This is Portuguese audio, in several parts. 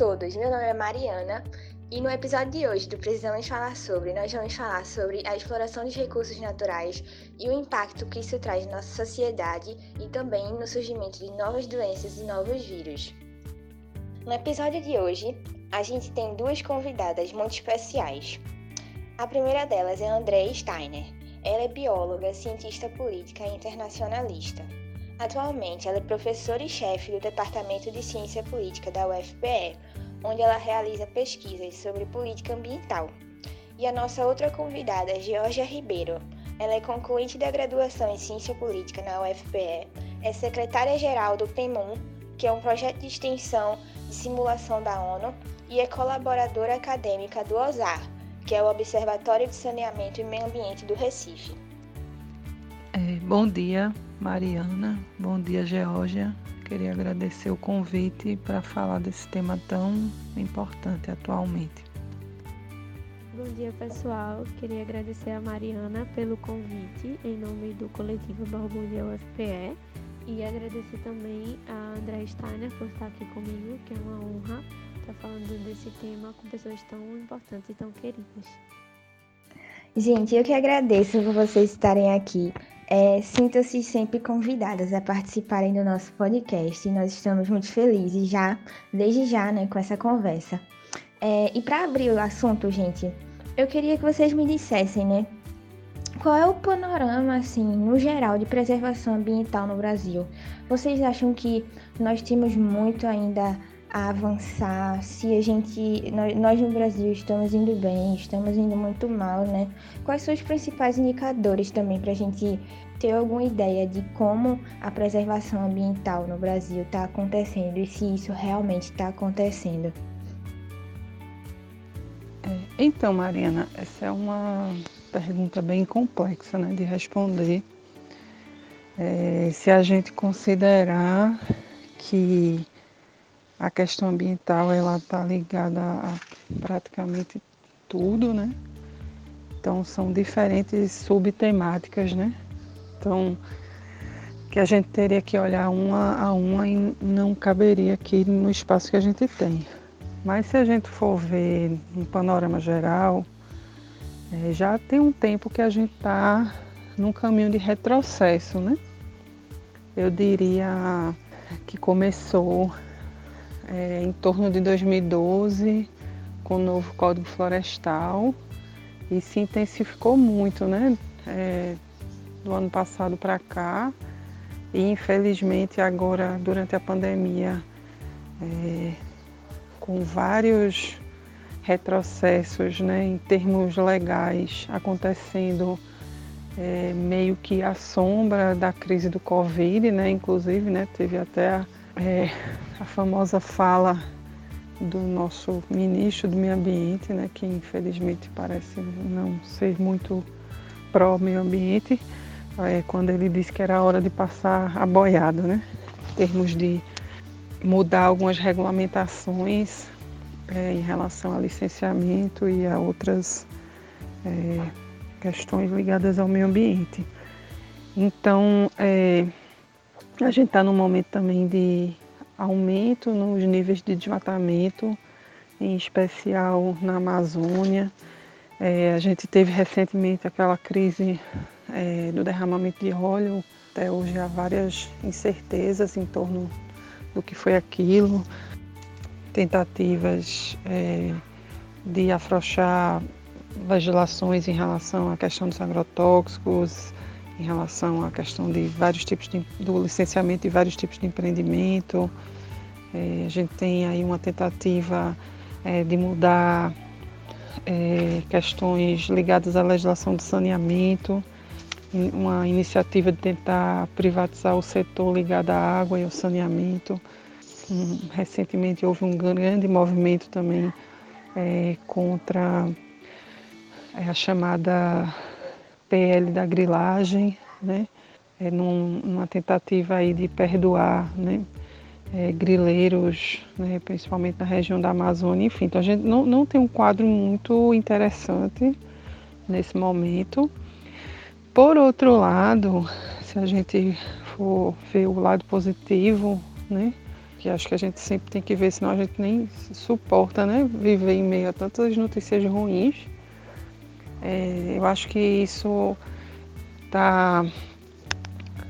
todos, meu nome é Mariana e no episódio de hoje do Precisamos Falar Sobre, nós vamos falar sobre a exploração dos recursos naturais e o impacto que isso traz na nossa sociedade e também no surgimento de novas doenças e novos vírus. No episódio de hoje, a gente tem duas convidadas muito especiais. A primeira delas é Andrea Steiner. Ela é bióloga, cientista política e internacionalista. Atualmente, ela é professora e chefe do Departamento de Ciência Política da UFPE, onde ela realiza pesquisas sobre política ambiental. E a nossa outra convidada Georgia Ribeiro. Ela é concluinte da graduação em Ciência Política na UFPE, é secretária-geral do PEMUN, que é um projeto de extensão de simulação da ONU, e é colaboradora acadêmica do OSAR, que é o Observatório de Saneamento e Meio Ambiente do Recife. É, bom dia, Mariana. Bom dia, Geórgia. Queria agradecer o convite para falar desse tema tão importante atualmente. Bom dia, pessoal. Queria agradecer a Mariana pelo convite em nome do coletivo Borbulha UFPE e agradecer também a André Steiner por estar aqui comigo, que é uma honra estar falando desse tema com pessoas tão importantes e tão queridas. Gente, eu que agradeço por vocês estarem aqui. É, Sintam-se sempre convidadas a participarem do nosso podcast nós estamos muito felizes já, desde já, né, com essa conversa. É, e para abrir o assunto, gente, eu queria que vocês me dissessem, né, qual é o panorama, assim, no geral, de preservação ambiental no Brasil? Vocês acham que nós temos muito ainda a avançar, se a gente, nós, no Brasil estamos indo bem, estamos indo muito mal, né? Quais são os principais indicadores também para a gente ter alguma ideia de como a preservação ambiental no Brasil está acontecendo e se isso realmente está acontecendo? Então, Mariana, essa é uma pergunta bem complexa né, de responder. É, se a gente considerar que a questão ambiental ela está ligada a praticamente tudo, né? Então são diferentes subtemáticas, né? Então que a gente teria que olhar uma a uma e não caberia aqui no espaço que a gente tem. Mas se a gente for ver um panorama geral, é, já tem um tempo que a gente está num caminho de retrocesso, né? Eu diria que começou é, em torno de 2012 com o novo Código Florestal. E se intensificou muito, né? É, do ano passado para cá. E infelizmente agora durante a pandemia é, com vários retrocessos né, em termos legais acontecendo é, meio que à sombra da crise do Covid, né, inclusive né, teve até a é, a famosa fala do nosso ministro do Meio Ambiente, né, que infelizmente parece não ser muito pró-meio ambiente, é, quando ele disse que era hora de passar a boiada, né, em termos de mudar algumas regulamentações é, em relação a licenciamento e a outras é, questões ligadas ao meio ambiente. Então, é, a gente está num momento também de aumento nos níveis de desmatamento, em especial na Amazônia. É, a gente teve recentemente aquela crise é, do derramamento de óleo. Até hoje há várias incertezas em torno do que foi aquilo. Tentativas é, de afrouxar legislações em relação à questão dos agrotóxicos, em relação à questão de vários tipos de, do licenciamento de vários tipos de empreendimento. É, a gente tem aí uma tentativa é, de mudar é, questões ligadas à legislação de saneamento, uma iniciativa de tentar privatizar o setor ligado à água e ao saneamento. Recentemente houve um grande movimento também é, contra é, a chamada PL da grilagem, né? É num, numa tentativa aí de perdoar, né? É, grileiros, né? principalmente na região da Amazônia, enfim. Então a gente não, não tem um quadro muito interessante nesse momento. Por outro lado, se a gente for ver o lado positivo, né? que acho que a gente sempre tem que ver, senão a gente nem suporta, né? Viver em meio a tantas notícias ruins. É, eu acho que isso está,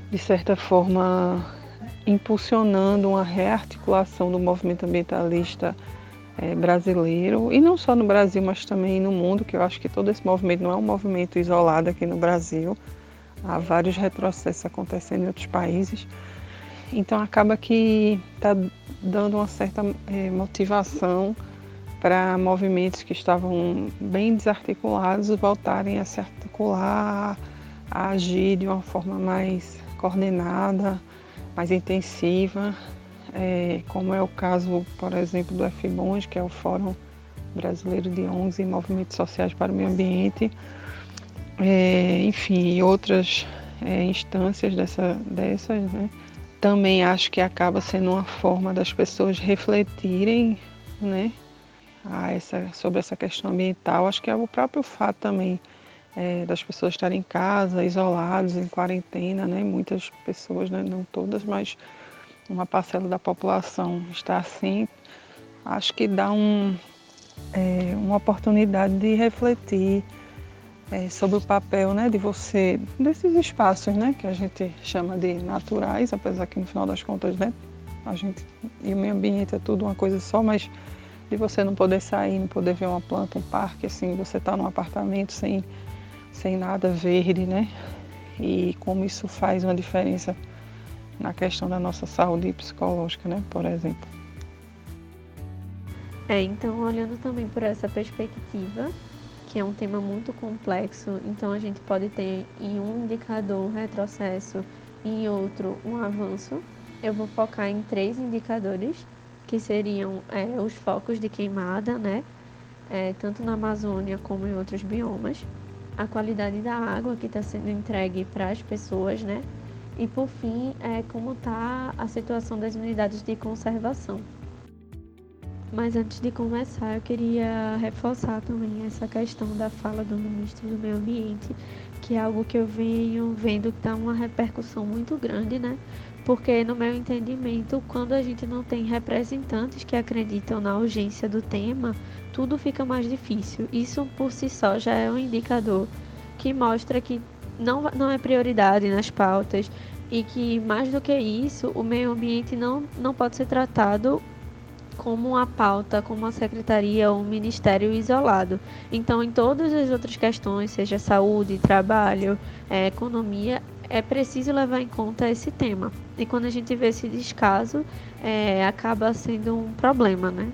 de certa forma, impulsionando uma rearticulação do movimento ambientalista é, brasileiro, e não só no Brasil, mas também no mundo, que eu acho que todo esse movimento não é um movimento isolado aqui no Brasil. Há vários retrocessos acontecendo em outros países. Então acaba que está dando uma certa é, motivação para movimentos que estavam bem desarticulados voltarem a se articular, a agir de uma forma mais coordenada, mais intensiva, é, como é o caso, por exemplo, do FBONS, que é o Fórum Brasileiro de ONGs e Movimentos Sociais para o Meio Ambiente, é, enfim, outras é, instâncias dessa, dessas, né? também acho que acaba sendo uma forma das pessoas refletirem né, a essa, sobre essa questão ambiental. Acho que é o próprio fato também é, das pessoas estarem em casa, isolados, em quarentena, né? muitas pessoas, né? não todas, mas uma parcela da população está assim. Acho que dá um, é, uma oportunidade de refletir é, sobre o papel né, de você, desses espaços né, que a gente chama de naturais, apesar que no final das contas né, a gente e o meio ambiente é tudo uma coisa só, mas de você não poder sair, não poder ver uma planta, um parque, assim, você está num apartamento sem, sem nada verde, né? E como isso faz uma diferença na questão da nossa saúde psicológica, né, por exemplo. É, então olhando também por essa perspectiva, que é um tema muito complexo, então a gente pode ter em um indicador um retrocesso em outro um avanço. Eu vou focar em três indicadores, que seriam é, os focos de queimada, né? É, tanto na Amazônia como em outros biomas, a qualidade da água que está sendo entregue para as pessoas, né? E por fim, é, como está a situação das unidades de conservação. Mas antes de começar, eu queria reforçar também essa questão da fala do ministro do Meio Ambiente, que é algo que eu venho vendo que dá uma repercussão muito grande, né? Porque, no meu entendimento, quando a gente não tem representantes que acreditam na urgência do tema, tudo fica mais difícil. Isso por si só já é um indicador que mostra que não, não é prioridade nas pautas e que, mais do que isso, o meio ambiente não, não pode ser tratado como uma pauta, como uma secretaria ou um ministério isolado. Então, em todas as outras questões, seja saúde, trabalho, é, economia, é preciso levar em conta esse tema. E quando a gente vê esse descaso, é, acaba sendo um problema, né?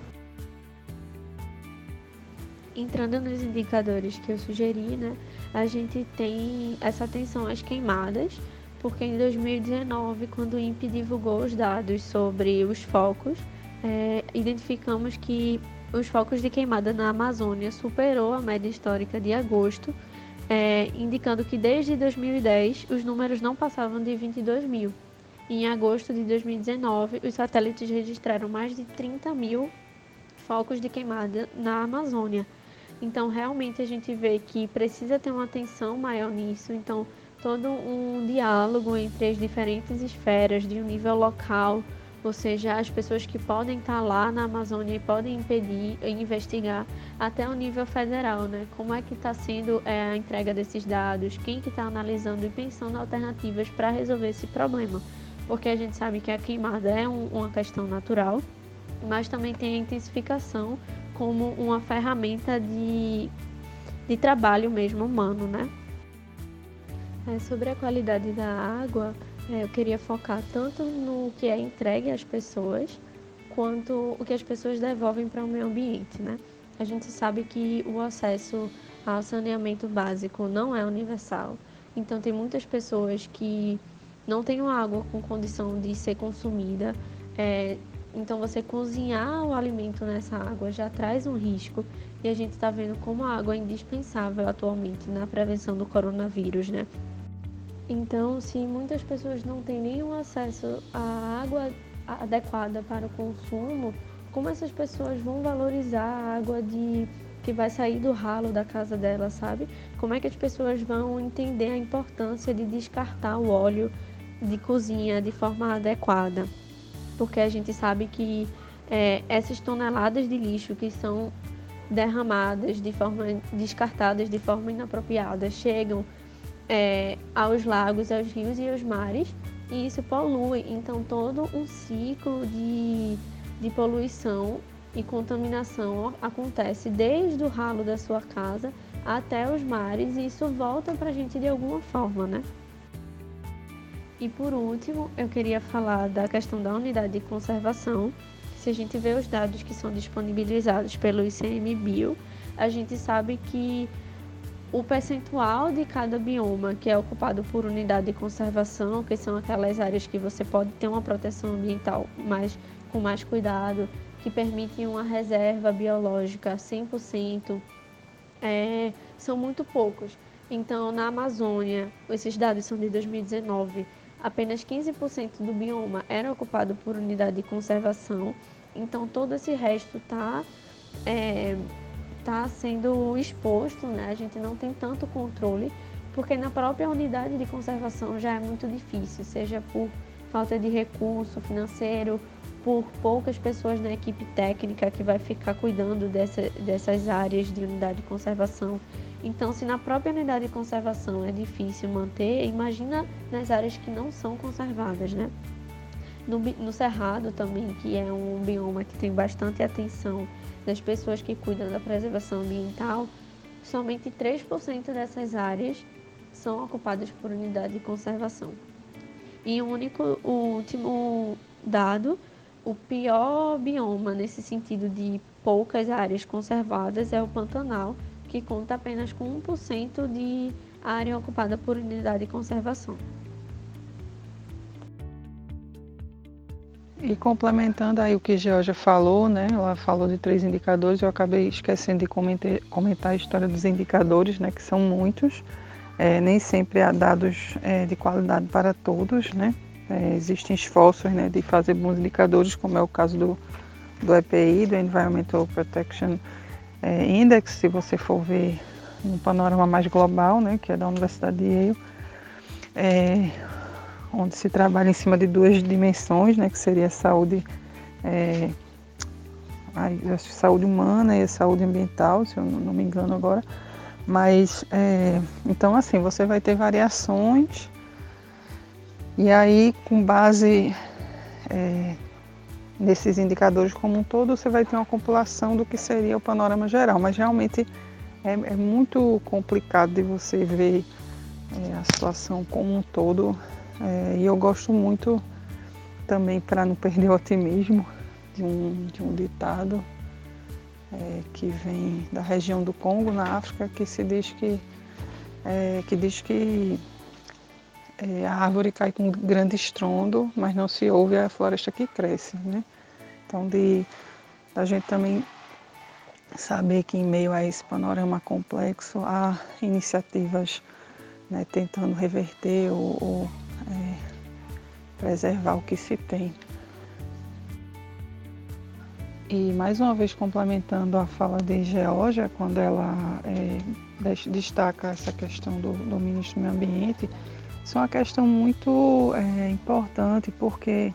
Entrando nos indicadores que eu sugeri, né, a gente tem essa atenção às queimadas, porque em 2019, quando o INPE divulgou os dados sobre os focos, é, identificamos que os focos de queimada na Amazônia superou a média histórica de agosto, é, indicando que desde 2010 os números não passavam de 22 mil. Em agosto de 2019, os satélites registraram mais de 30 mil focos de queimada na Amazônia. Então, realmente, a gente vê que precisa ter uma atenção maior nisso. Então, todo um diálogo entre as diferentes esferas, de um nível local, ou seja, as pessoas que podem estar lá na Amazônia e podem impedir e investigar até o nível federal, né? Como é que está sendo é, a entrega desses dados, quem que está analisando e pensando alternativas para resolver esse problema, porque a gente sabe que a queimada é um, uma questão natural, mas também tem a intensificação como uma ferramenta de, de trabalho mesmo humano, né? É, sobre a qualidade da água, é, eu queria focar tanto no que é entregue às pessoas, quanto o que as pessoas devolvem para o meio ambiente, né? A gente sabe que o acesso ao saneamento básico não é universal, então tem muitas pessoas que não têm água com condição de ser consumida. É, então você cozinhar o alimento nessa água já traz um risco e a gente está vendo como a água é indispensável atualmente na prevenção do coronavírus, né? Então, se muitas pessoas não têm nenhum acesso à água adequada para o consumo, como essas pessoas vão valorizar a água de que vai sair do ralo da casa dela, sabe? Como é que as pessoas vão entender a importância de descartar o óleo de cozinha de forma adequada? porque a gente sabe que é, essas toneladas de lixo que são derramadas de forma descartadas de forma inapropriada chegam é, aos lagos, aos rios e aos mares e isso polui. Então todo um ciclo de, de poluição e contaminação acontece desde o ralo da sua casa até os mares e isso volta para a gente de alguma forma, né? E por último, eu queria falar da questão da unidade de conservação. Se a gente vê os dados que são disponibilizados pelo ICMBio, a gente sabe que o percentual de cada bioma que é ocupado por unidade de conservação, que são aquelas áreas que você pode ter uma proteção ambiental mais, com mais cuidado, que permitem uma reserva biológica 100%, é, são muito poucos. Então, na Amazônia, esses dados são de 2019, apenas 15% do bioma era ocupado por unidade de conservação, então todo esse resto está é, tá sendo exposto, né? a gente não tem tanto controle, porque na própria unidade de conservação já é muito difícil, seja por falta de recurso financeiro, por poucas pessoas na equipe técnica que vai ficar cuidando dessa, dessas áreas de unidade de conservação. Então, se na própria unidade de conservação é difícil manter, imagina nas áreas que não são conservadas, né? No, no Cerrado também, que é um bioma que tem bastante atenção das pessoas que cuidam da preservação ambiental, somente 3% dessas áreas são ocupadas por unidade de conservação. E o único, o último dado, o pior bioma nesse sentido de poucas áreas conservadas é o Pantanal, que conta apenas com 1% de área ocupada por unidade de conservação. E complementando aí o que Georgia falou, né? Ela falou de três indicadores, eu acabei esquecendo de comentar, comentar a história dos indicadores, né? Que são muitos. É, nem sempre há dados é, de qualidade para todos, né? É, existem esforços né, de fazer bons indicadores, como é o caso do, do EPI, do Environmental Protection é, Index, se você for ver um panorama mais global, né, que é da Universidade de Yale, é, onde se trabalha em cima de duas dimensões, né, que seria a saúde, é, a, saúde humana e a saúde ambiental, se eu não me engano agora. Mas, é, então assim, você vai ter variações e aí, com base é, nesses indicadores como um todo, você vai ter uma compilação do que seria o panorama geral, mas realmente é, é muito complicado de você ver é, a situação como um todo. É, e eu gosto muito também, para não perder o otimismo, de um, de um ditado é, que vem da região do Congo, na África, que se diz que, é, que diz que é, a árvore cai com grande estrondo, mas não se ouve a floresta que cresce. Né? Então, de a gente também saber que em meio a esse panorama complexo há iniciativas né, tentando reverter ou, ou é, preservar o que se tem. E mais uma vez complementando a fala de Georgia, quando ela é, destaca essa questão do, do ministro do Meio Ambiente, isso é uma questão muito é, importante porque,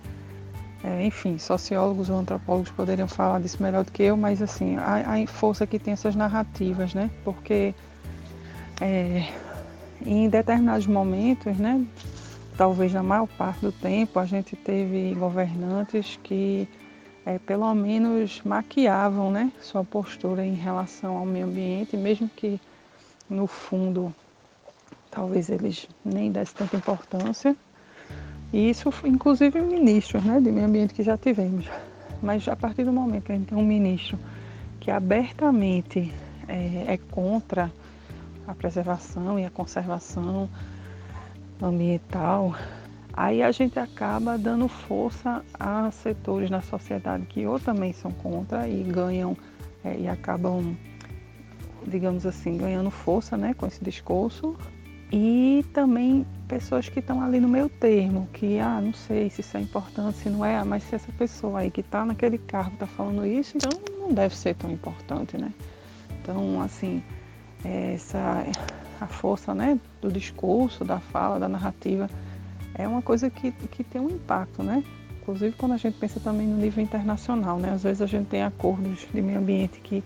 é, enfim, sociólogos ou antropólogos poderiam falar disso melhor do que eu, mas assim, a, a força que tem essas narrativas, né? Porque é, em determinados momentos, né? Talvez na maior parte do tempo, a gente teve governantes que é, pelo menos maquiavam né, sua postura em relação ao meio ambiente, mesmo que no fundo talvez eles nem dessem tanta importância. E isso, inclusive, ministros né, de meio ambiente que já tivemos. Mas a partir do momento que a gente tem um ministro que abertamente é, é contra a preservação e a conservação ambiental, aí a gente acaba dando força a setores na sociedade que ou também são contra e ganham é, e acabam, digamos assim, ganhando força né, com esse discurso, e também pessoas que estão ali no meio termo, que, ah, não sei se isso é importante, se não é, ah, mas se essa pessoa aí que está naquele cargo está falando isso, então não deve ser tão importante, né? Então, assim, essa, a força né, do discurso, da fala, da narrativa, é uma coisa que, que tem um impacto, né? inclusive quando a gente pensa também no nível internacional, né? Às vezes a gente tem acordos de meio ambiente que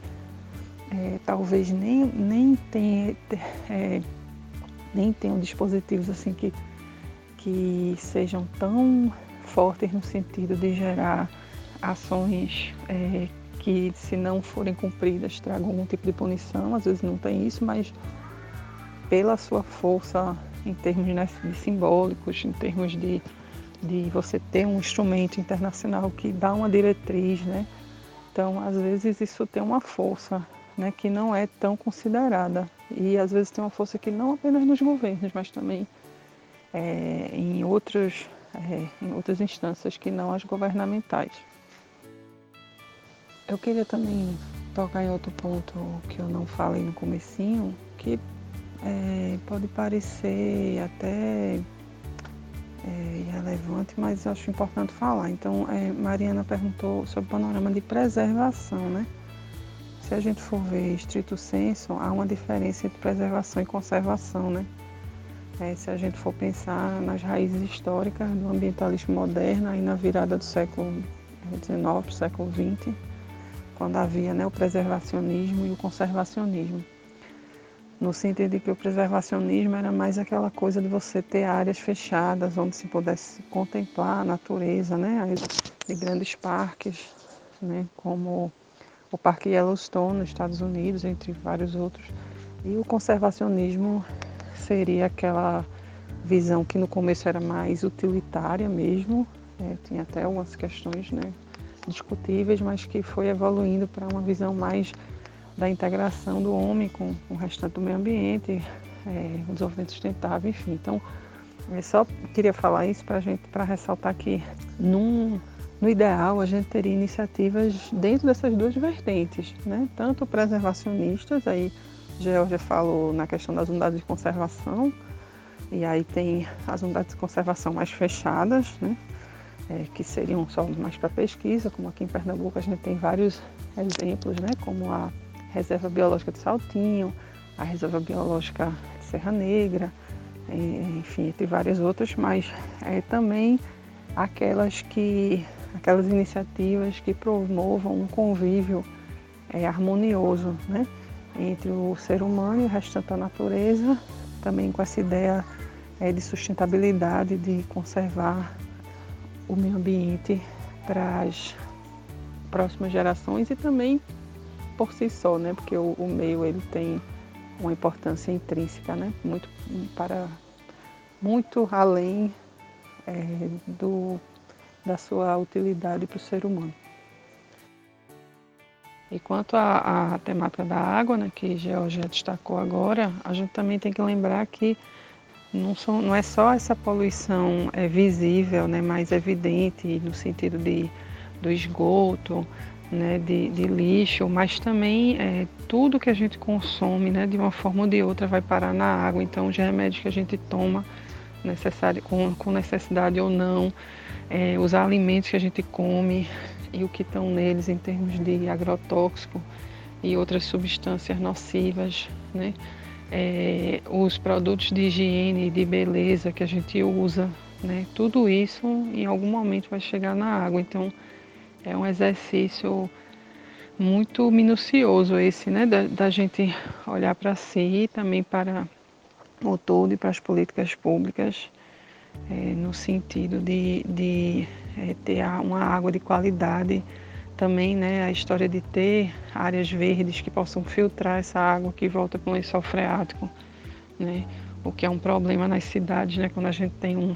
é, talvez nem, nem tenha é, nem tenham dispositivos assim que, que sejam tão fortes no sentido de gerar ações é, que, se não forem cumpridas, tragam algum tipo de punição. Às vezes não tem isso, mas pela sua força em termos né, de simbólicos, em termos de, de você ter um instrumento internacional que dá uma diretriz, né? Então, às vezes isso tem uma força né, que não é tão considerada. E às vezes tem uma força que não apenas nos governos, mas também é, em, outros, é, em outras instâncias que não as governamentais. Eu queria também tocar em outro ponto que eu não falei no comecinho, que é, pode parecer até é, irrelevante, mas eu acho importante falar. Então, é, Mariana perguntou sobre o panorama de preservação, né? Se a gente for ver estrito senso, há uma diferença entre preservação e conservação, né? É, se a gente for pensar nas raízes históricas do ambientalismo moderno, aí na virada do século XIX para o século XX, quando havia né, o preservacionismo e o conservacionismo. No sentido de que o preservacionismo era mais aquela coisa de você ter áreas fechadas onde se pudesse contemplar a natureza, né, de grandes parques, né, como o Parque Yellowstone nos Estados Unidos, entre vários outros. E o conservacionismo seria aquela visão que no começo era mais utilitária mesmo, é, tinha até algumas questões né, discutíveis, mas que foi evoluindo para uma visão mais da integração do homem com, com o restante do meio ambiente, é, o desenvolvimento sustentável, enfim. Então, eu só queria falar isso para gente, para ressaltar que num no ideal, a gente teria iniciativas dentro dessas duas vertentes, né? tanto preservacionistas, aí Georgia falou na questão das unidades de conservação, e aí tem as unidades de conservação mais fechadas, né? É, que seriam só mais para pesquisa, como aqui em Pernambuco a gente tem vários exemplos, né? como a Reserva Biológica de Saltinho, a Reserva Biológica de Serra Negra, enfim, entre várias outras, mas é, também aquelas que aquelas iniciativas que promovam um convívio é, harmonioso né, entre o ser humano e o restante da natureza, também com essa ideia é, de sustentabilidade, de conservar o meio ambiente para as próximas gerações e também por si só, né, porque o, o meio ele tem uma importância intrínseca, né, muito para muito além é, do da sua utilidade para o ser humano. E quanto à, temática da água, né, que Georgia destacou agora, a gente também tem que lembrar que não, são, não é só essa poluição é, visível, né, mais evidente no sentido de, do esgoto, né, de, de lixo, mas também é, tudo que a gente consome, né, de uma forma ou de outra, vai parar na água. Então, os remédios que a gente toma necessário, com, com necessidade ou não, é, os alimentos que a gente come e o que estão neles em termos de agrotóxico e outras substâncias nocivas, né? É, os produtos de higiene e de beleza que a gente usa, né? Tudo isso em algum momento vai chegar na água. Então é um exercício muito minucioso esse, né? Da, da gente olhar para si e também para o todo e para as políticas públicas é, no sentido de, de é, ter uma água de qualidade. Também né, a história de ter áreas verdes que possam filtrar essa água que volta para o lençol freático, né, o que é um problema nas cidades, né, quando a gente tem um,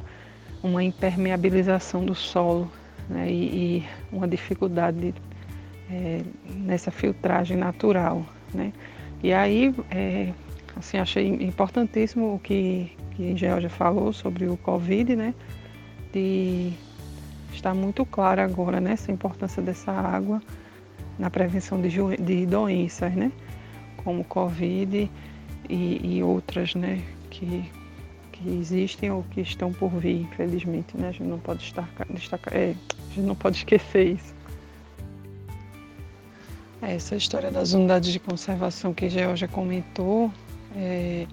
uma impermeabilização do solo né, e, e, uma dificuldade é, nessa filtragem natural. Né. E aí, é, assim, achei importantíssimo o que, que Georgia falou sobre o Covid, né? De estar muito claro agora né, importância dessa água na prevenção de, de doenças, né? Como Covid e, e, outras, né? Que, que existem ou que estão por vir, infelizmente, né? A gente não pode destacar, destacar é, a gente não pode esquecer isso. Essa história das unidades de conservação que Georgia comentou, é,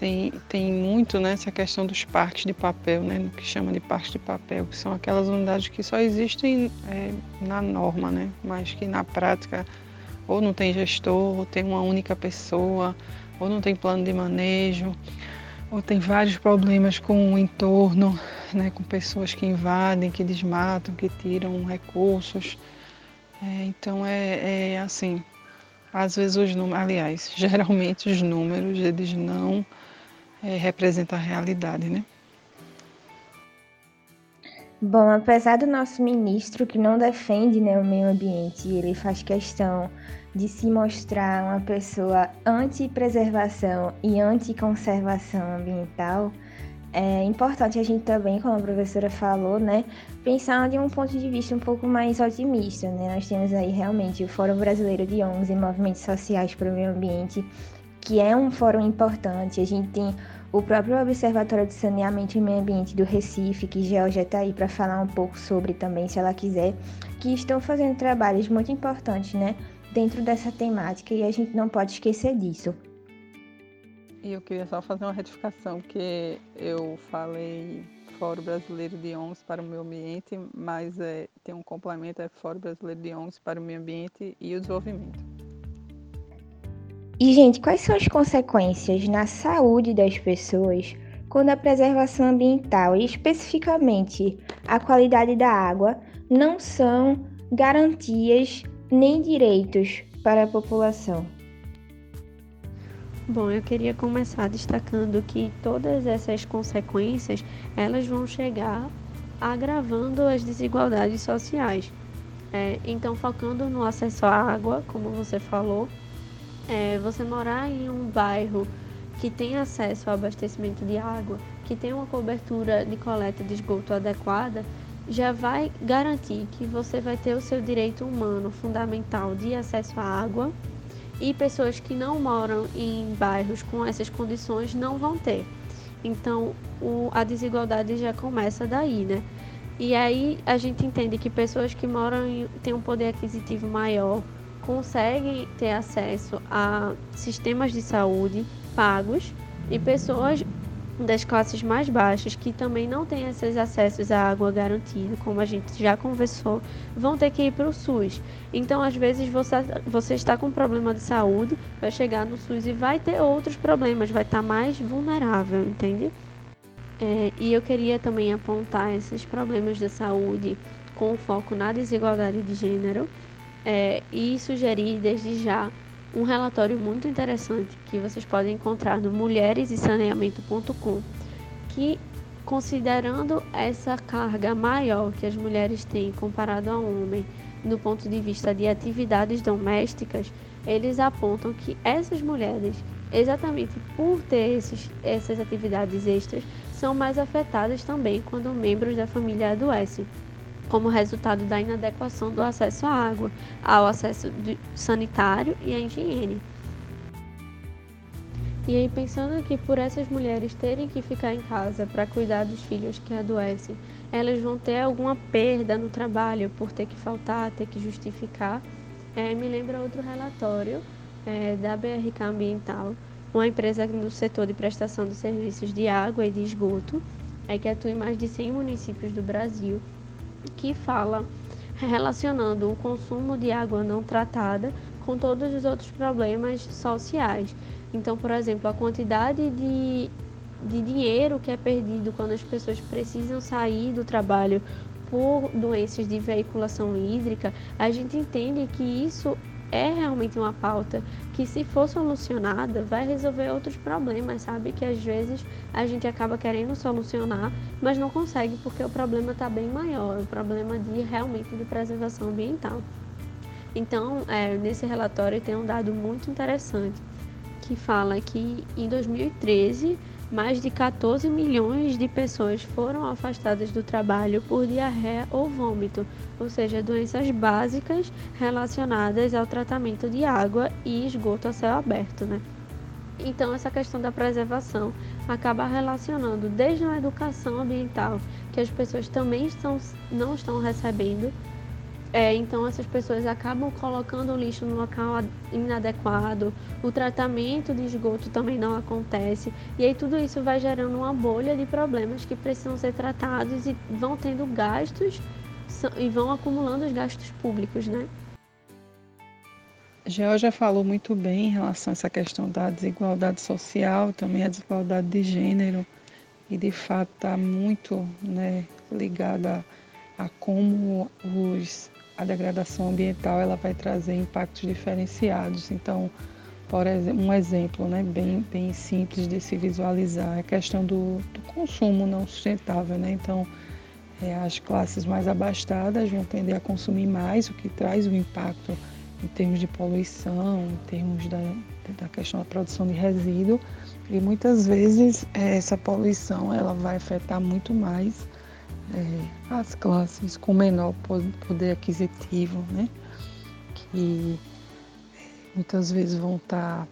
tem, tem muito nessa questão dos parques de papel, né, que chama de parques de papel, que são aquelas unidades que só existem é, na norma, né, mas que na prática ou não tem gestor, ou tem uma única pessoa, ou não tem plano de manejo, ou tem vários problemas com o entorno, né, com pessoas que invadem, que desmatam, que tiram recursos. É, então é, é assim, às vezes os números, aliás, geralmente os números eles não é, representa a realidade, né? Bom, apesar do nosso ministro que não defende né, o meio ambiente, ele faz questão de se mostrar uma pessoa anti-preservação e anti-conservação ambiental, é importante a gente também, como a professora falou, né, pensar de um ponto de vista um pouco mais otimista, né? Nós temos aí realmente o Fórum Brasileiro de ONGs e Movimentos Sociais para o Meio Ambiente, que é um fórum importante. A gente tem o próprio Observatório de Saneamento e Meio Ambiente do Recife, que Georgia está aí para falar um pouco sobre também, se ela quiser, que estão fazendo trabalhos muito importantes, né, dentro dessa temática e a gente não pode esquecer disso. E eu queria só fazer uma retificação, que eu falei Fórum Brasileiro de ONGs para o Meio Ambiente, mas é, tem um complemento, é Fórum Brasileiro de ONGs para o Meio Ambiente e o Desenvolvimento. E, gente, quais são as consequências na saúde das pessoas quando a preservação ambiental e especificamente a qualidade da água não são garantias nem direitos para a população? Bom, eu queria começar destacando que todas essas consequências, elas vão chegar agravando as desigualdades sociais. É, então, focando no acesso à água, como você falou, é, você morar em um bairro que tem acesso ao abastecimento de água, que tem uma cobertura de coleta de esgoto adequada, já vai garantir que você vai ter o seu direito humano fundamental de acesso à água e pessoas que não moram em bairros com essas condições não vão ter. Então, o, a desigualdade já começa daí, né? E aí a gente entende que pessoas que moram em, têm um poder aquisitivo maior, conseguem ter acesso a sistemas de saúde pagos e pessoas das classes mais baixas que também não têm esses acessos à água garantida, como a gente já conversou, vão ter que ir para o SUS. Então, às vezes, você, você está com um problema de saúde, vai chegar no SUS e vai ter outros problemas, vai estar mais vulnerável, entende? É, e eu queria também apontar esses problemas de saúde com foco na desigualdade de gênero é, e sugerir desde já um relatório muito interessante que vocês podem encontrar no mulheresesaneamento.com, que considerando essa carga maior que as mulheres têm comparado ao homem no ponto de vista de atividades domésticas, eles apontam que essas mulheres, exatamente por ter esses, essas atividades extras, são mais afetadas também quando membros da família adoecem como resultado da inadequação do acesso à água, ao acesso sanitário e à higiene. E aí, pensando que por essas mulheres terem que ficar em casa para cuidar dos filhos que adoecem, elas vão ter alguma perda no trabalho por ter que faltar, ter que justificar, é, me lembra outro relatório é, da BRK Ambiental, uma empresa no setor de prestação de serviços de água e de esgoto, é, que atua em mais de 100 municípios do Brasil que fala relacionando o consumo de água não tratada com todos os outros problemas sociais. Então, por exemplo, a quantidade de, de dinheiro que é perdido quando as pessoas precisam sair do trabalho por doenças de veiculação hídrica, a gente entende que isso é realmente uma pauta que, se for solucionada, vai resolver outros problemas, sabe? Que às vezes a gente acaba querendo solucionar, mas não consegue porque o problema está bem maior o problema de realmente de preservação ambiental. Então, é, nesse relatório tem um dado muito interessante que fala que em 2013 mais de 14 milhões de pessoas foram afastadas do trabalho por diarreia ou vômito, ou seja, doenças básicas relacionadas ao tratamento de água e esgoto a céu aberto, né? Então, essa questão da preservação acaba relacionando desde a educação ambiental, que as pessoas também estão, não estão recebendo, É, então essas pessoas acabam colocando o lixo no local inadequado, o tratamento de esgoto também não acontece, e aí tudo isso vai gerando uma bolha de problemas que precisam ser tratados e vão tendo gastos e vão acumulando os gastos públicos, né? Georgia falou muito bem em relação a essa questão da desigualdade social, também a desigualdade de gênero, e de fato está muito né, ligada a como os a degradação ambiental ela vai trazer impactos diferenciados. Então, por exemplo, um exemplo né, bem, bem simples de se visualizar é a questão do, do consumo não sustentável. Né? Então, é, as classes mais abastadas vão tender a consumir mais, o que traz um impacto em termos de poluição, em termos da, da questão da produção de resíduo. E muitas vezes é, essa poluição ela vai afetar muito mais é, as classes com menor poder aquisitivo, né? que muitas vezes vão estar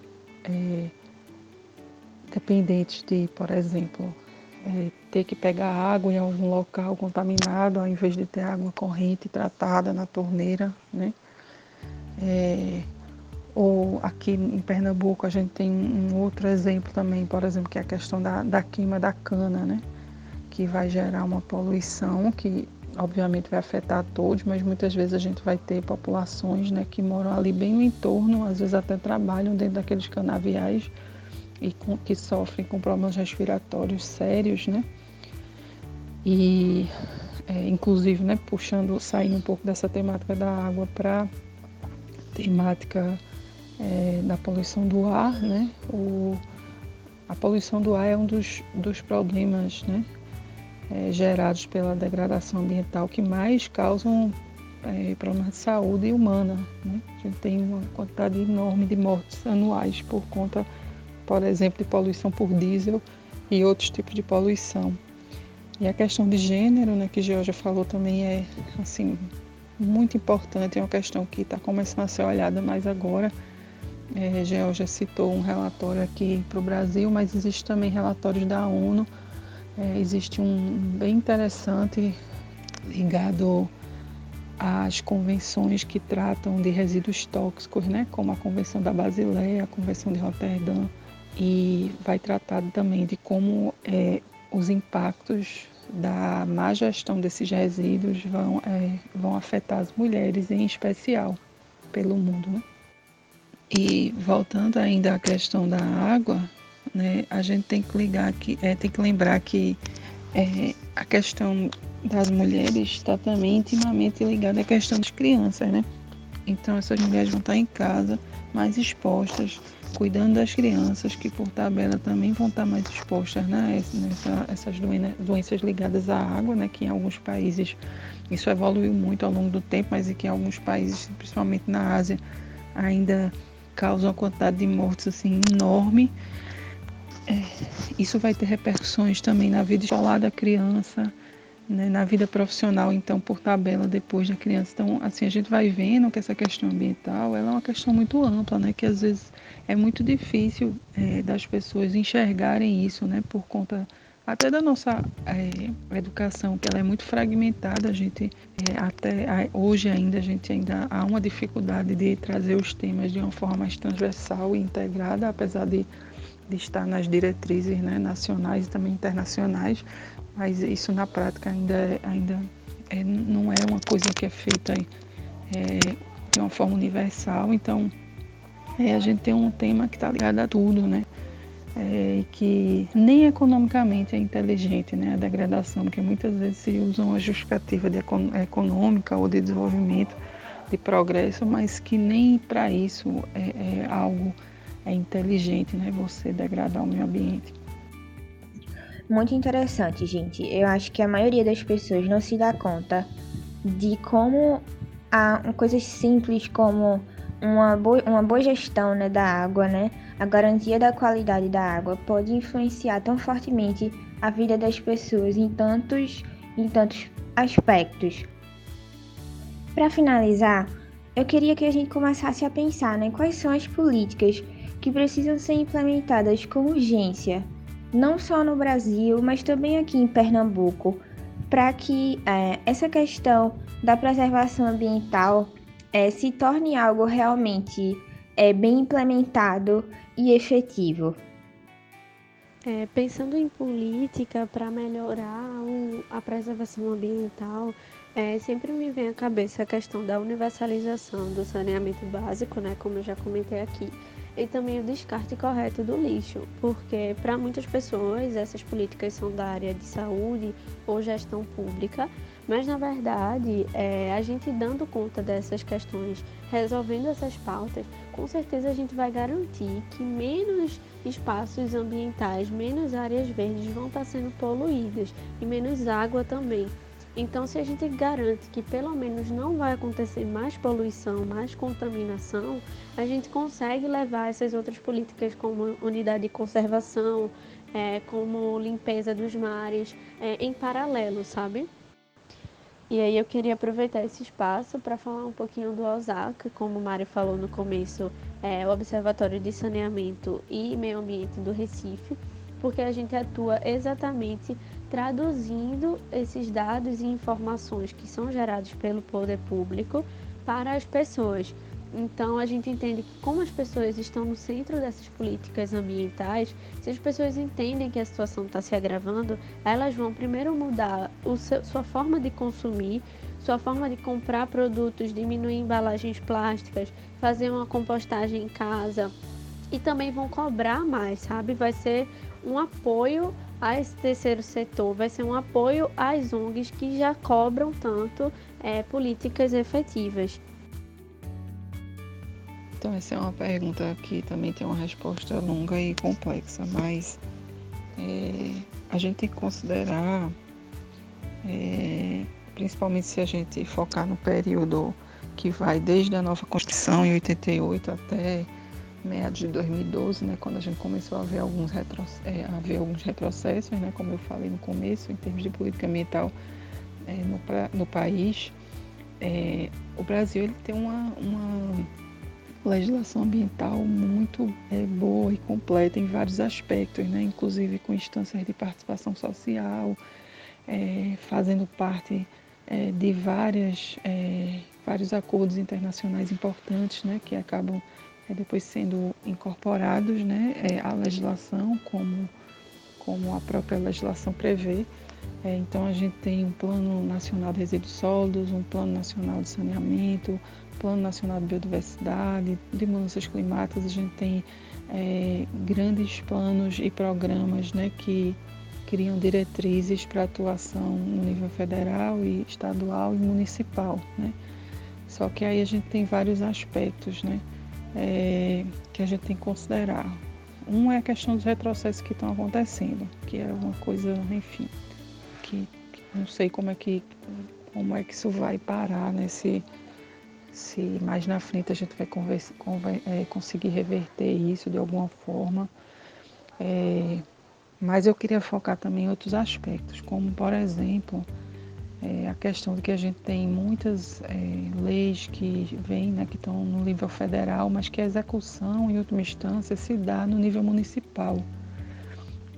é, dependentes de, por exemplo, é, ter que pegar água em algum local contaminado, ao invés de ter água corrente tratada na torneira, né? É, ou aqui em Pernambuco a gente tem um outro exemplo também, por exemplo, que é a questão da, da queima da cana, né? Que vai gerar uma poluição que obviamente vai afetar todos, mas muitas vezes a gente vai ter populações né, que moram ali bem no entorno, às vezes até trabalham dentro daqueles canaviais e com, que sofrem com problemas respiratórios sérios, né? E é, inclusive, né, puxando, saindo um pouco dessa temática da água para temática é, da poluição do ar, né? O, a poluição do ar é um dos, dos problemas, né? É, gerados pela degradação ambiental que mais causam é, problemas de saúde humana. Né? A gente tem uma quantidade enorme de mortes anuais por conta, por exemplo, de poluição por diesel e outros tipos de poluição. E a questão de gênero, né, que Georgia falou também é assim muito importante, é uma questão que está começando a ser olhada mais agora. É, Georgia citou um relatório aqui para o Brasil, mas existe também relatórios da ONU é, existe um bem interessante ligado às convenções que tratam de resíduos tóxicos, né, como a Convenção da Basileia, a Convenção de Roterdã, e vai tratar também de como é, os impactos da má gestão desses resíduos vão, é, vão afetar as mulheres em especial pelo mundo. Né? E voltando ainda à questão da água, né, a gente tem que ligar que é, tem que lembrar que é, a questão das mulheres está também intimamente ligada à questão das crianças, né? Então essas mulheres vão estar em casa mais expostas, cuidando das crianças, que por tabela também vão estar mais expostas né, nessa, essas doenças ligadas à água, né, que em alguns países isso evoluiu muito ao longo do tempo, mas que em alguns países, principalmente na Ásia, ainda causa uma quantidade de mortes assim enorme isso vai ter repercussões também na vida escolar da criança, né, na vida profissional, então, por tabela, depois da criança. Então, assim, a gente vai vendo que essa questão ambiental ela é uma questão muito ampla, né, que às vezes é muito difícil é, das pessoas enxergarem isso, né, por conta até da nossa é, educação, que ela é muito fragmentada, a gente é, até hoje ainda a gente ainda há uma dificuldade de trazer os temas de uma forma mais transversal e integrada, apesar de de estar nas diretrizes né, nacionais e também internacionais, mas isso na prática ainda, ainda é, não é uma coisa que é feita é, de uma forma universal. Então, é, a gente tem um tema que está ligado a tudo, né? É, que nem economicamente é inteligente, né? A degradação, porque muitas vezes se usa uma justificativa de econômica ou de desenvolvimento, de progresso, mas que nem para isso é, é algo é inteligente, né? Você degradar o meio ambiente. Muito interessante, gente. Eu acho que a maioria das pessoas não se dá conta de como há coisas simples como uma boa, uma boa gestão né, da água, né? A garantia da qualidade da água pode influenciar tão fortemente a vida das pessoas em tantos, em tantos aspectos. Para finalizar, eu queria que a gente começasse a pensar né, quais são as políticas que precisam ser implementadas com urgência, não só no Brasil, mas também aqui em Pernambuco, para que é, essa questão da preservação ambiental é, se torne algo realmente é, bem implementado e efetivo? É, pensando em política para melhorar o, a preservação ambiental, é, sempre me vem à cabeça a questão da universalização do saneamento básico, né, como eu já comentei aqui, e também o descarte correto do lixo, porque para muitas pessoas essas políticas são da área de saúde ou gestão pública, mas na verdade é, a gente dando conta dessas questões, resolvendo essas pautas, com certeza a gente vai garantir que menos espaços ambientais, menos áreas verdes vão estar sendo poluídas e menos água também. Então, se a gente garante que pelo menos não vai acontecer mais poluição, mais contaminação, a gente consegue levar essas outras políticas como unidade de conservação, é, como limpeza dos mares, é, em paralelo, sabe? E aí eu queria aproveitar esse espaço para falar um pouquinho do OSAC, como o Mário falou no começo, é o Observatório de Saneamento e Meio Ambiente do Recife, porque a gente atua exatamente traduzindo esses dados e informações que são gerados pelo poder público para as pessoas. Então, a gente entende que, como as pessoas estão no centro dessas políticas ambientais, se as pessoas entendem que a situação está se agravando, elas vão primeiro mudar seu, sua forma de consumir, sua forma de comprar produtos, diminuir embalagens plásticas, fazer uma compostagem em casa e também vão cobrar mais, sabe? Vai ser um apoio a esse terceiro setor, vai ser um apoio às ONGs que já cobram tanto é, políticas efetivas. Então, essa é uma pergunta que também tem uma resposta longa e complexa, mas é, a gente tem que considerar, é, principalmente se a gente focar no período que vai desde a nova Constituição em 88 até meados de 2012, né, quando a gente começou a ver alguns, retro, é, a ver alguns retrocessos, né, como eu falei no começo, em termos de política ambiental é, no, no, país, é, o Brasil ele tem uma, uma legislação ambiental muito é, boa e completa em vários aspectos, né, inclusive com instâncias de participação social, é, fazendo parte é, de várias, vários acordos internacionais importantes né, que acabam depois sendo incorporados né, é, à legislação, como, como a própria legislação prevê. É, então, a gente tem um Plano Nacional de Resíduos Sólidos, um Plano Nacional de Saneamento, Plano Nacional de Biodiversidade, de Mudanças Climáticas, a gente tem é, grandes planos e programas né, que criam diretrizes para atuação no nível federal e estadual e municipal. Né? Só que aí a gente tem vários aspectos, né? É, que a gente tem que considerar. Um é a questão dos retrocessos que estão acontecendo, que é uma coisa, enfim, que, que não sei como é que como é que isso vai parar, né? Se, se mais na frente a gente vai conver, é, conseguir reverter isso de alguma forma. É, mas eu queria focar também em outros aspectos, como por exemplo é, a questão de que a gente tem muitas é, leis que vêm, né, que estão no nível federal, mas que a execução, em última instância, se dá no nível municipal.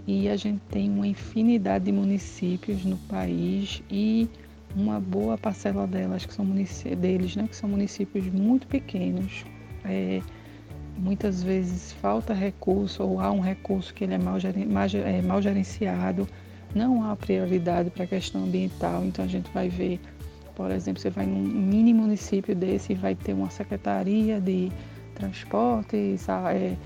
E a gente tem uma infinidade de municípios no país e uma boa parcela delas que são deles, né, que são municípios muito pequenos. É, muitas vezes falta recurso ou há um recurso que ele é mal, é, mal gerenciado não há prioridade para a questão ambiental, então a gente vai ver, por exemplo, você vai num mini município desse e vai ter uma secretaria de transporte, é, é,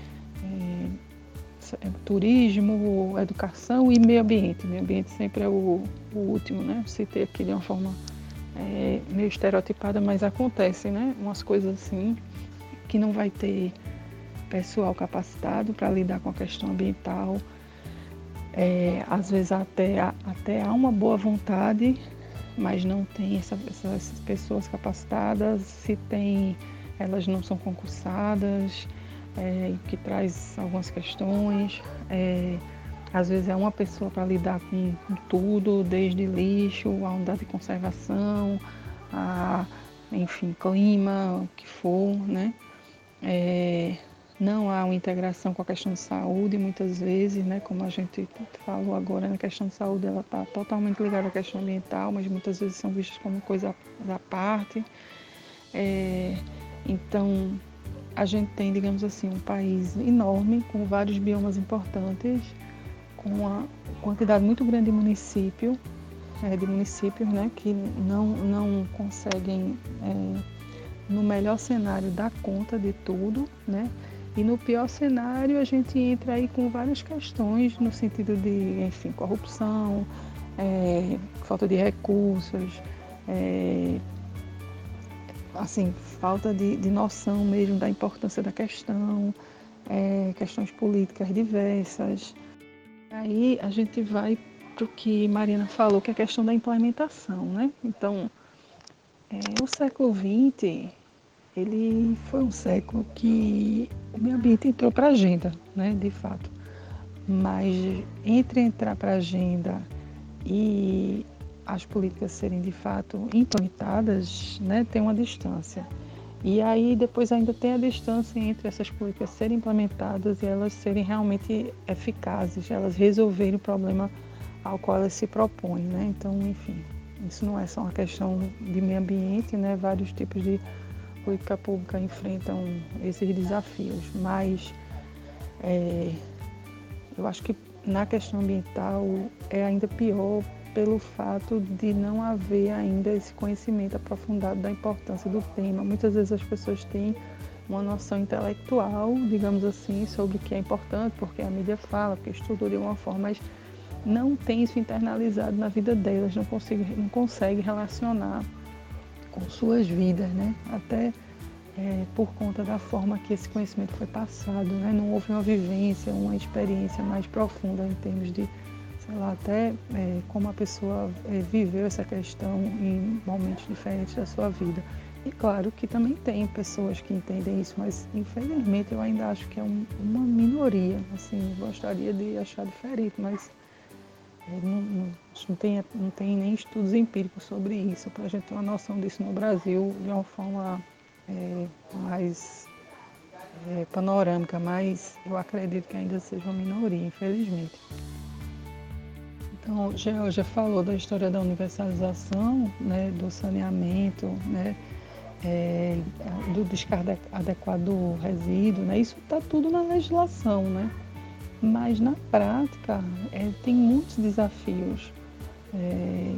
é, turismo, educação e meio ambiente. Meio ambiente sempre é o, o último, né? Citei aqui de uma forma é, meio estereotipada, mas acontece, né? Umas coisas assim que não vai ter pessoal capacitado para lidar com a questão ambiental, é, às vezes até, até há uma boa vontade, mas não tem essa, essas pessoas capacitadas, se tem, elas não são concursadas, é, que traz algumas questões. É, às vezes é uma pessoa para lidar com, com, tudo, desde lixo, a unidade de conservação, a, enfim, clima, o que for, né? Não há uma integração com a questão de saúde, muitas vezes, né, como a gente falou agora, na questão de saúde, ela está totalmente ligada à questão ambiental, mas muitas vezes são vistas como coisa da parte. É, então, a gente tem, digamos assim, um país enorme, com vários biomas importantes, com uma quantidade muito grande de município, é, de municípios né, que não, não conseguem, é, no melhor cenário, dar conta de tudo, né? E no pior cenário, a gente entra aí com várias questões no sentido de, enfim, corrupção, é, falta de recursos, é, assim, falta de, de, noção mesmo da importância da questão, é, questões políticas diversas. Aí a gente vai para o que Marina falou, que é a questão da implementação, né? Então, é, o século XX ele foi um século que o meio ambiente entrou para a agenda, né, de fato. Mas entre entrar para a agenda e as políticas serem de fato implementadas, né, tem uma distância. E aí depois ainda tem a distância entre essas políticas serem implementadas e elas serem realmente eficazes, elas resolverem o problema ao qual elas se propõem, né? Então, enfim, isso não é só uma questão de meio ambiente, né? Vários tipos de política pública enfrentam esses desafios, mas é, eu acho que na questão ambiental é ainda pior pelo fato de não haver ainda esse conhecimento aprofundado da importância do tema. Muitas vezes as pessoas têm uma noção intelectual, digamos assim, sobre o que é importante, porque a mídia fala, porque estudou de alguma forma, mas não tem isso internalizado na vida delas, não consegue, não consegue relacionar com suas vidas, né? Até é, por conta da forma que esse conhecimento foi passado, né? Não houve uma vivência, uma experiência mais profunda em termos de, sei lá, até é, como a pessoa é, viveu essa questão em momentos diferentes da sua vida. E claro que também tem pessoas que entendem isso, mas infelizmente eu ainda acho que é um, uma minoria. Assim, gostaria de achar diferente, mas não, não, não, tem, não tem nem estudos empíricos sobre isso, para a gente ter uma noção disso no Brasil de uma forma é, mais é, panorâmica, mas eu acredito que ainda seja uma minoria, infelizmente. Então, já, já falou da história da universalização, né, do saneamento, né, é, do descarte adequado do resíduo, né, isso está tudo na legislação, né? Mas na prática é, tem muitos desafios, é,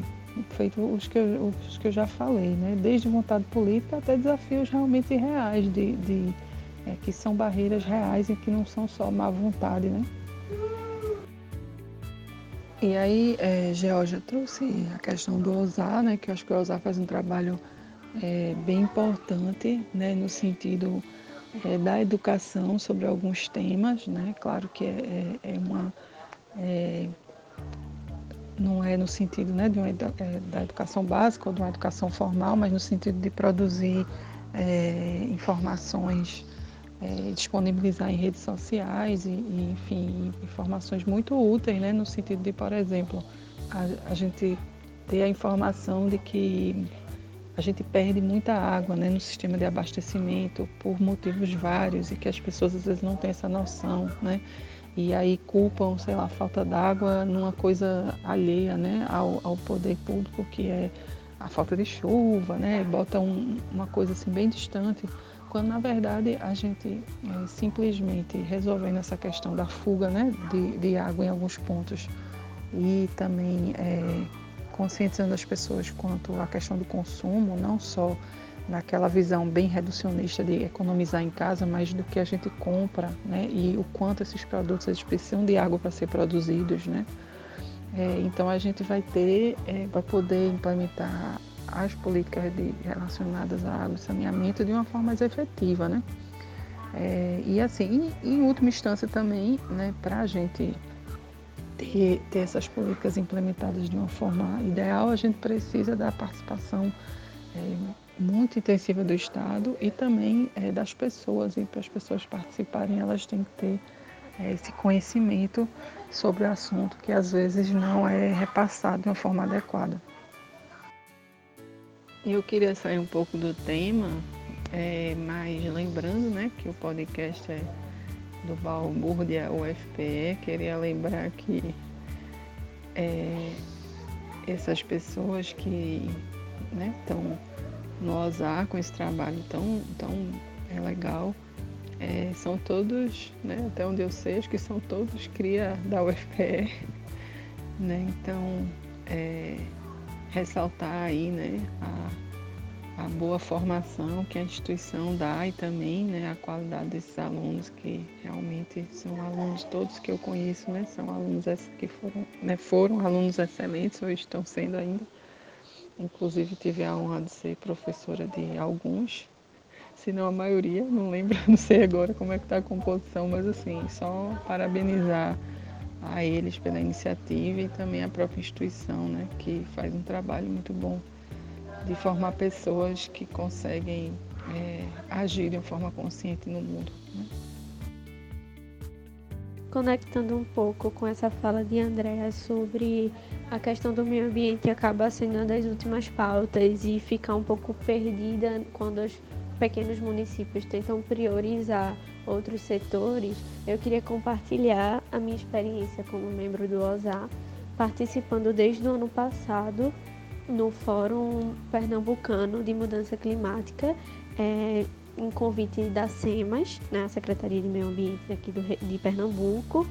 feito os que, eu, os que eu já falei, né? desde vontade política até desafios realmente reais, de, de é, que são barreiras reais e que não são só má vontade. Né? E aí, é, Georgia trouxe a questão do OSAR, né, que eu acho que o OSAR faz um trabalho é, bem importante né, no sentido é, da educação sobre alguns temas, né? Claro que é, é, é uma é, não é no sentido né, de uma, é, da educação básica ou de uma educação formal, mas no sentido de produzir é, informações, é, disponibilizar em redes sociais e, e, enfim, informações muito úteis, né, no sentido de, por exemplo, a, a gente ter a informação de que a gente perde muita água né, no sistema de abastecimento por motivos vários e que as pessoas às vezes não têm essa noção, né? E aí culpam, sei lá, a falta d'água numa coisa alheia né, ao, ao poder público, que é a falta de chuva, né? Bota um, uma coisa assim bem distante, quando na verdade a gente é, simplesmente resolvendo essa questão da fuga né, de, de água em alguns pontos e também é, conscientizando as pessoas quanto à questão do consumo, não só naquela visão bem reducionista de economizar em casa, mas do que a gente compra, né? E o quanto esses produtos eles precisam de água para ser produzidos, né? É, então a gente vai ter, é, vai poder implementar as políticas de, relacionadas à água e saneamento de uma forma mais efetiva, né? É, e assim, e, em última instância também, né, para a gente ter, ter essas políticas implementadas de uma forma ideal, a gente precisa da participação é, muito intensiva do Estado e também é, das pessoas. E para as pessoas participarem, elas têm que ter é, esse conhecimento sobre o assunto que às vezes não é repassado de uma forma adequada. Eu queria sair um pouco do tema, é, mas lembrando né, que o podcast é do Balbúrdia UFPE, queria lembrar que é, essas pessoas que estão né, no OSAR com esse trabalho tão, tão é, legal, é, são todos, né, até onde eu sei, acho que são todos cria da UFPE. Né? Então, é, ressaltar aí né, a, a boa formação que a instituição dá e também né, a qualidade desses alunos, que realmente são alunos todos que eu conheço, né, são alunos que foram, né, foram alunos excelentes ou estão sendo ainda. Inclusive tive a honra de ser professora de alguns, se não a maioria, não lembro, não sei agora como é que está a composição, mas assim, só parabenizar a eles pela iniciativa e também a própria instituição, né, que faz um trabalho muito bom de formar pessoas que conseguem é, agir de forma consciente no mundo. Né? Conectando um pouco com essa fala de Andréa sobre a questão do meio ambiente acaba sendo uma das últimas pautas e ficar um pouco perdida quando os pequenos municípios tentam priorizar outros setores, eu queria compartilhar a minha experiência como membro do OSA, participando desde o ano passado no Fórum Pernambucano de Mudança Climática, é, em convite da SEMAS, né, a Secretaria de Meio Ambiente aqui do, de Pernambuco,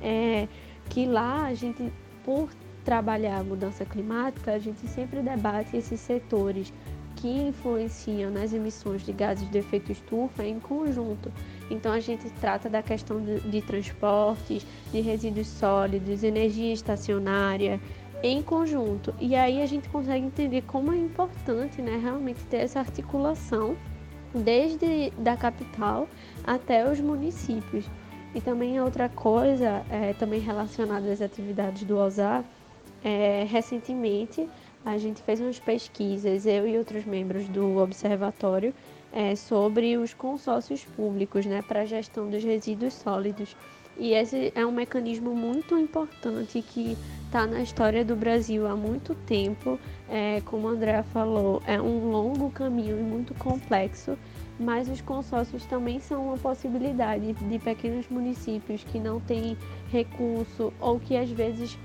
é, que lá a gente, por trabalhar a mudança climática, a gente sempre debate esses setores que influenciam nas emissões de gases de efeito estufa em conjunto. Então a gente trata da questão de, de transportes, de resíduos sólidos, energia estacionária em conjunto. E aí a gente consegue entender como é importante, né, realmente ter essa articulação desde da capital até os municípios. E também outra coisa, é, também relacionada às atividades do OSAR, é, recentemente a gente fez umas pesquisas, eu e outros membros do observatório, é, sobre os consórcios públicos né, para a gestão dos resíduos sólidos. E esse é um mecanismo muito importante que está na história do Brasil há muito tempo. É, como a Andrea falou, é um longo caminho e muito complexo, mas os consórcios também são uma possibilidade de pequenos municípios que não têm recurso ou que às vezes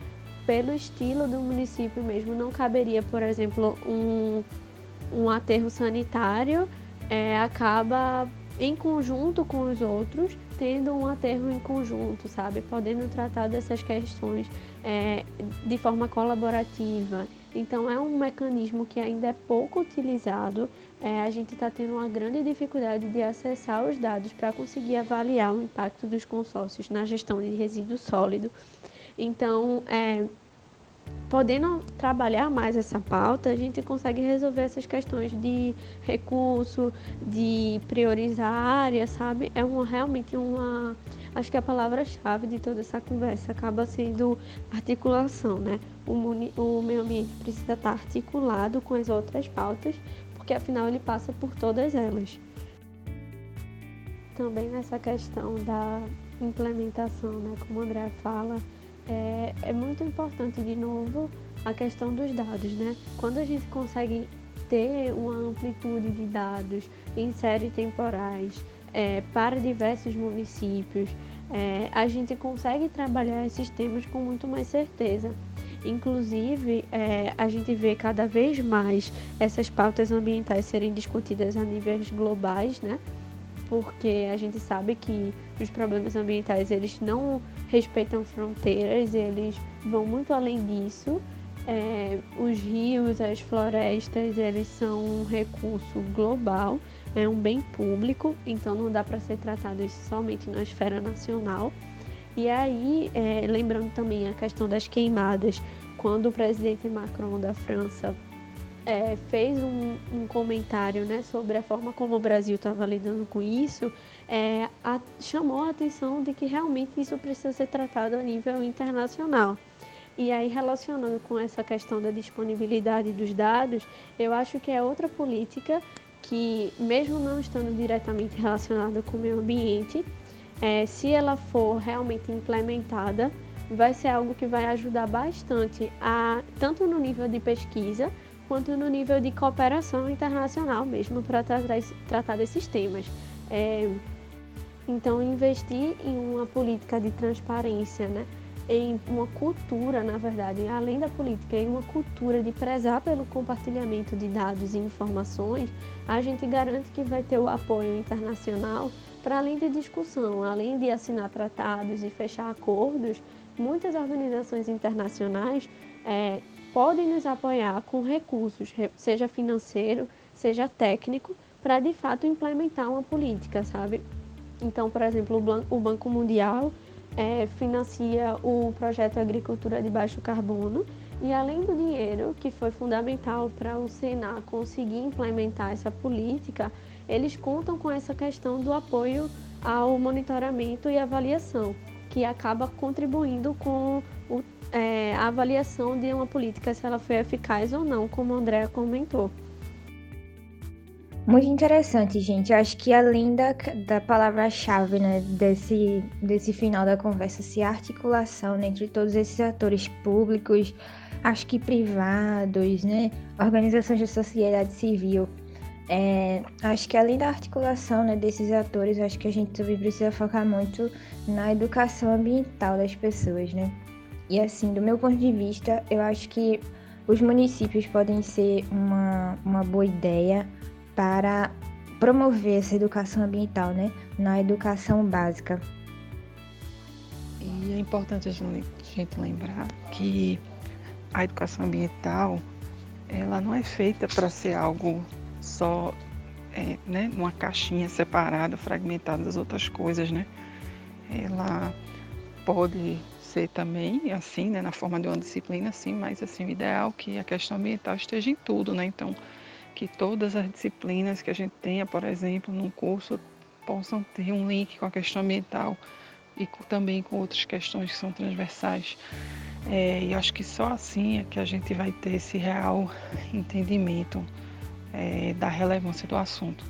pelo estilo do município mesmo, não caberia, por exemplo, um, um aterro sanitário, é, acaba em conjunto com os outros, tendo um aterro em conjunto, sabe? Podendo tratar dessas questões é, de forma colaborativa. Então, é um mecanismo que ainda é pouco utilizado. É, a gente está tendo uma grande dificuldade de acessar os dados para conseguir avaliar o impacto dos consórcios na gestão de resíduo sólido. Então, é, podendo trabalhar mais essa pauta, a gente consegue resolver essas questões de recurso, de priorizar a área, sabe? É realmente uma. Acho que a palavra-chave de toda essa conversa acaba sendo articulação, né? O, o meio ambiente precisa estar articulado com as outras pautas, porque afinal ele passa por todas elas. Também nessa questão da implementação, né? Como o André fala, é, é muito importante, de novo, a questão dos dados, né? Quando a gente consegue ter uma amplitude de dados em séries temporais é, para diversos municípios, é, a gente consegue trabalhar esses temas com muito mais certeza. Inclusive, é, a gente vê cada vez mais essas pautas ambientais serem discutidas a níveis globais, né? Porque a gente sabe que os problemas ambientais eles não respeitam fronteiras, eles vão muito além disso. É, os rios, as florestas, eles são um recurso global, é um bem público, então não dá para ser tratado isso somente na esfera nacional. E aí, é, lembrando também a questão das queimadas, quando o presidente Macron da França é, fez um, um, comentário né, sobre a forma como o Brasil estava lidando com isso, é, a, chamou a atenção de que realmente isso precisa ser tratado a nível internacional. E aí, relacionando com essa questão da disponibilidade dos dados, eu acho que é outra política que, mesmo não estando diretamente relacionada com o meio ambiente, é, se ela for realmente implementada, vai ser algo que vai ajudar bastante, a, tanto no nível de pesquisa, quanto no nível de cooperação internacional mesmo para tratar, tratar desses temas. É, Então, investir em uma política de transparência, né? em uma cultura, na verdade, além da política, em uma cultura de prezar pelo compartilhamento de dados e informações, a gente garante que vai ter o apoio internacional para além de discussão, além de assinar tratados e fechar acordos, muitas organizações internacionais é, podem nos apoiar com recursos, seja financeiro, seja técnico, para de fato implementar uma política, sabe? Então, por exemplo, o Banco Mundial é, financia o projeto Agricultura de Baixo Carbono e além do dinheiro que foi fundamental para o Senar conseguir implementar essa política, eles contam com essa questão do apoio ao monitoramento e avaliação, que acaba contribuindo com o, é, a avaliação de uma política se ela foi eficaz ou não, como a Andrea comentou. Muito interessante, gente. Eu acho que além da, da palavra-chave né, desse, desse final da conversa, se articulação né, entre todos esses atores públicos, acho que privados, né, organizações da sociedade civil, é, acho que além da articulação né, desses atores, acho que a gente também precisa focar muito na educação ambiental das pessoas, né? E assim, do meu ponto de vista, eu acho que os municípios podem ser uma, uma boa ideia para promover essa educação ambiental, né, na educação básica. E é importante a gente lembrar que a educação ambiental ela não é feita para ser algo só é, né, uma caixinha separada, fragmentada das outras coisas, né? Ela pode ser também assim, né, na forma de uma disciplina, sim, mas assim o ideal é que a questão ambiental esteja em tudo, né? Então que todas as disciplinas que a gente tenha, por exemplo, num curso, possam ter um link com a questão ambiental e também com outras questões que são transversais. É, e acho que só assim é que a gente vai ter esse real entendimento é, da relevância do assunto.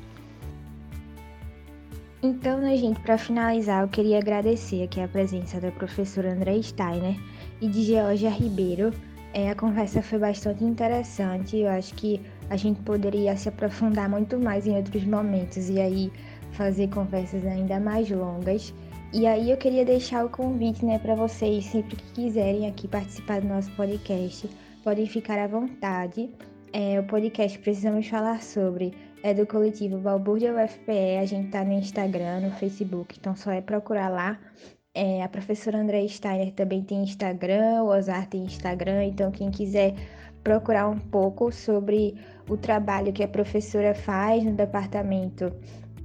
Então, né, gente, para finalizar, eu queria agradecer aqui a presença da professora André Steiner e de Georgia Ribeiro. É, a conversa foi bastante interessante. Eu acho que a gente poderia se aprofundar muito mais em outros momentos e aí fazer conversas ainda mais longas. E aí eu queria deixar o convite, né, para vocês sempre que quiserem aqui participar do nosso podcast, podem ficar à vontade. É, o podcast Precisamos Falar Sobre é do coletivo Balbúrdia UFPE. A gente tá no Instagram, no Facebook, então só é procurar lá. É, a professora André Steiner também tem Instagram, o Ozar tem Instagram, então quem quiser procurar um pouco sobre o trabalho que a professora faz no departamento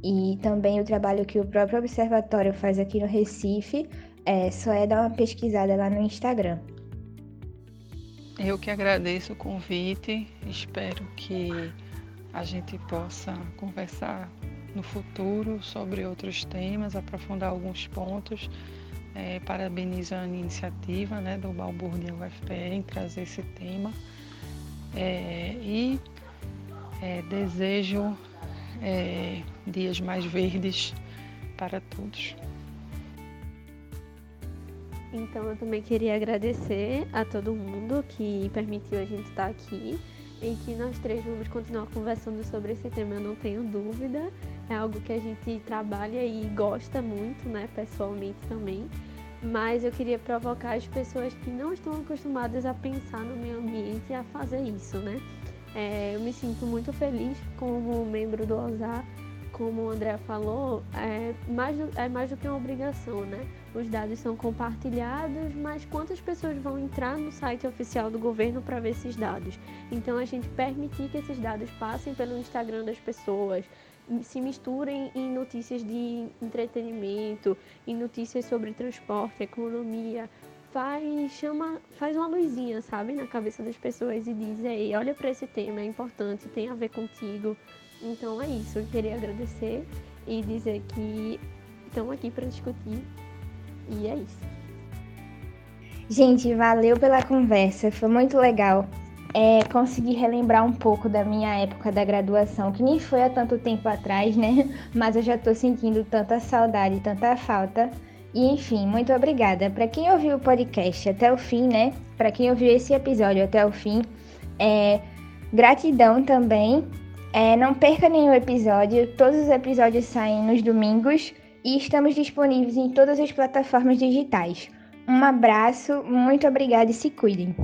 e também o trabalho que o próprio observatório faz aqui no Recife, é só é dar uma pesquisada lá no Instagram. Eu que agradeço o convite, espero que a gente possa conversar no futuro sobre outros temas, aprofundar alguns pontos. É, parabenizo a iniciativa né, do Balbúrdia UFPE em trazer esse tema. É, e é, desejo é, dias mais verdes para todos. Então eu também queria agradecer a todo mundo que permitiu a gente estar aqui e que nós três vamos continuar conversando sobre esse tema, eu não tenho dúvida. É algo que a gente trabalha e gosta muito, né, pessoalmente também. Mas eu queria provocar as pessoas que não estão acostumadas a pensar no meio ambiente a fazer isso, né? É, eu me sinto muito feliz como membro do OSAR, como o André falou, é mais, é mais do que uma obrigação, né? Os dados são compartilhados, mas quantas pessoas vão entrar no site oficial do governo para ver esses dados? Então a gente permitir que esses dados passem pelo Instagram das pessoas, se misturem em notícias de entretenimento, em notícias sobre transporte, economia, faz chama faz uma luzinha sabe na cabeça das pessoas e diz ei olha para esse tema é importante tem a ver contigo então é isso eu queria agradecer e dizer que estão aqui para discutir e é isso gente valeu pela conversa foi muito legal é, conseguir relembrar um pouco da minha época da graduação, que nem foi há tanto tempo atrás, né? Mas eu já tô sentindo tanta saudade, tanta falta. E enfim, muito obrigada. Para quem ouviu o podcast até o fim, né? Para quem ouviu esse episódio até o fim, é, gratidão também. É, não perca nenhum episódio. Todos os episódios saem nos domingos. E estamos disponíveis em todas as plataformas digitais. Um abraço, muito obrigada e se cuidem.